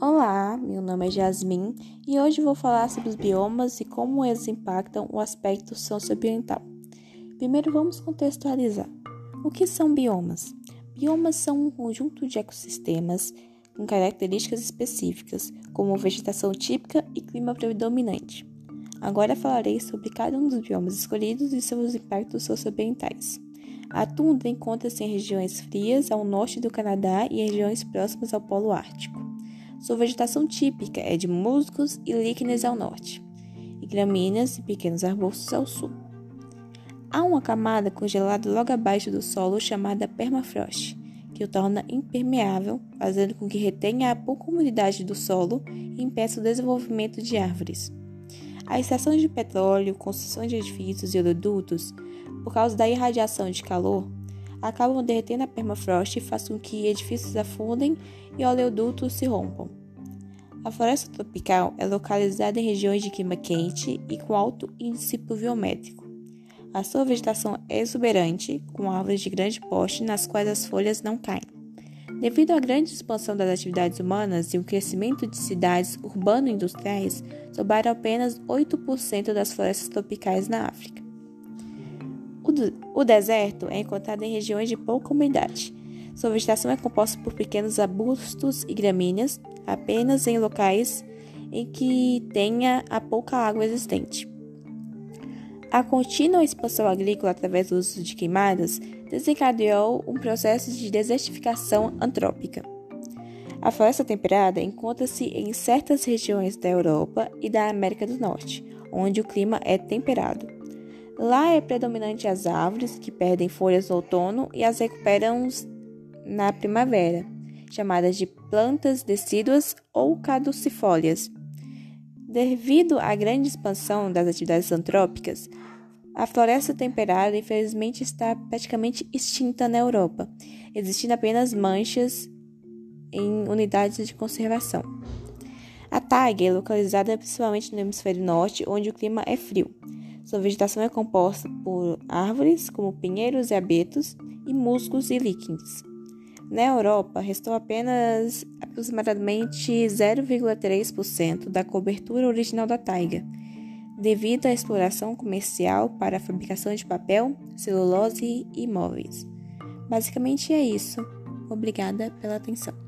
Olá, meu nome é Jasmin e hoje vou falar sobre os biomas e como eles impactam o aspecto socioambiental. Primeiro vamos contextualizar. O que são biomas? Biomas são um conjunto de ecossistemas com características específicas, como vegetação típica e clima predominante. Agora falarei sobre cada um dos biomas escolhidos e seus impactos socioambientais. A tundra encontra-se em regiões frias ao norte do Canadá e regiões próximas ao Polo Ártico. Sua vegetação típica é de musgos e líquenes ao norte, e gramíneas e pequenos arbustos ao sul. Há uma camada congelada logo abaixo do solo chamada permafrost, que o torna impermeável, fazendo com que retenha a pouca umidade do solo e impeça o desenvolvimento de árvores. A extração de petróleo, construção de edifícios e oleodutos, por causa da irradiação de calor, acabam derretendo a permafrost e faz com que edifícios afundem e oleodutos se rompam. A floresta tropical é localizada em regiões de clima quente e com alto índice pluviométrico. A sua vegetação é exuberante, com árvores de grande porte nas quais as folhas não caem. Devido à grande expansão das atividades humanas e o crescimento de cidades urbano-industriais, sobraram apenas 8% das florestas tropicais na África. O, deserto é encontrado em regiões de pouca umidade. Sua vegetação é composta por pequenos arbustos e gramíneas, apenas em locais em que tenha a pouca água existente. A contínua expansão agrícola através do uso de queimadas desencadeou um processo de desertificação antrópica. A floresta temperada encontra-se em certas regiões da Europa e da América do Norte, onde o clima é temperado. Lá é predominante as árvores, que perdem folhas no outono e as recuperam na primavera, chamadas de plantas decíduas ou caducifólias. Devido à grande expansão das atividades antrópicas, a floresta temperada infelizmente está praticamente extinta na Europa, existindo apenas manchas em unidades de conservação. A taiga é localizada principalmente no hemisfério norte, onde o clima é frio. Sua vegetação é composta por árvores, como pinheiros e abetos, e musgos e líquens. Na Europa, restou apenas aproximadamente 0,3% da cobertura original da taiga, devido à exploração comercial para a fabricação de papel, celulose e móveis. Basicamente é isso. Obrigada pela atenção.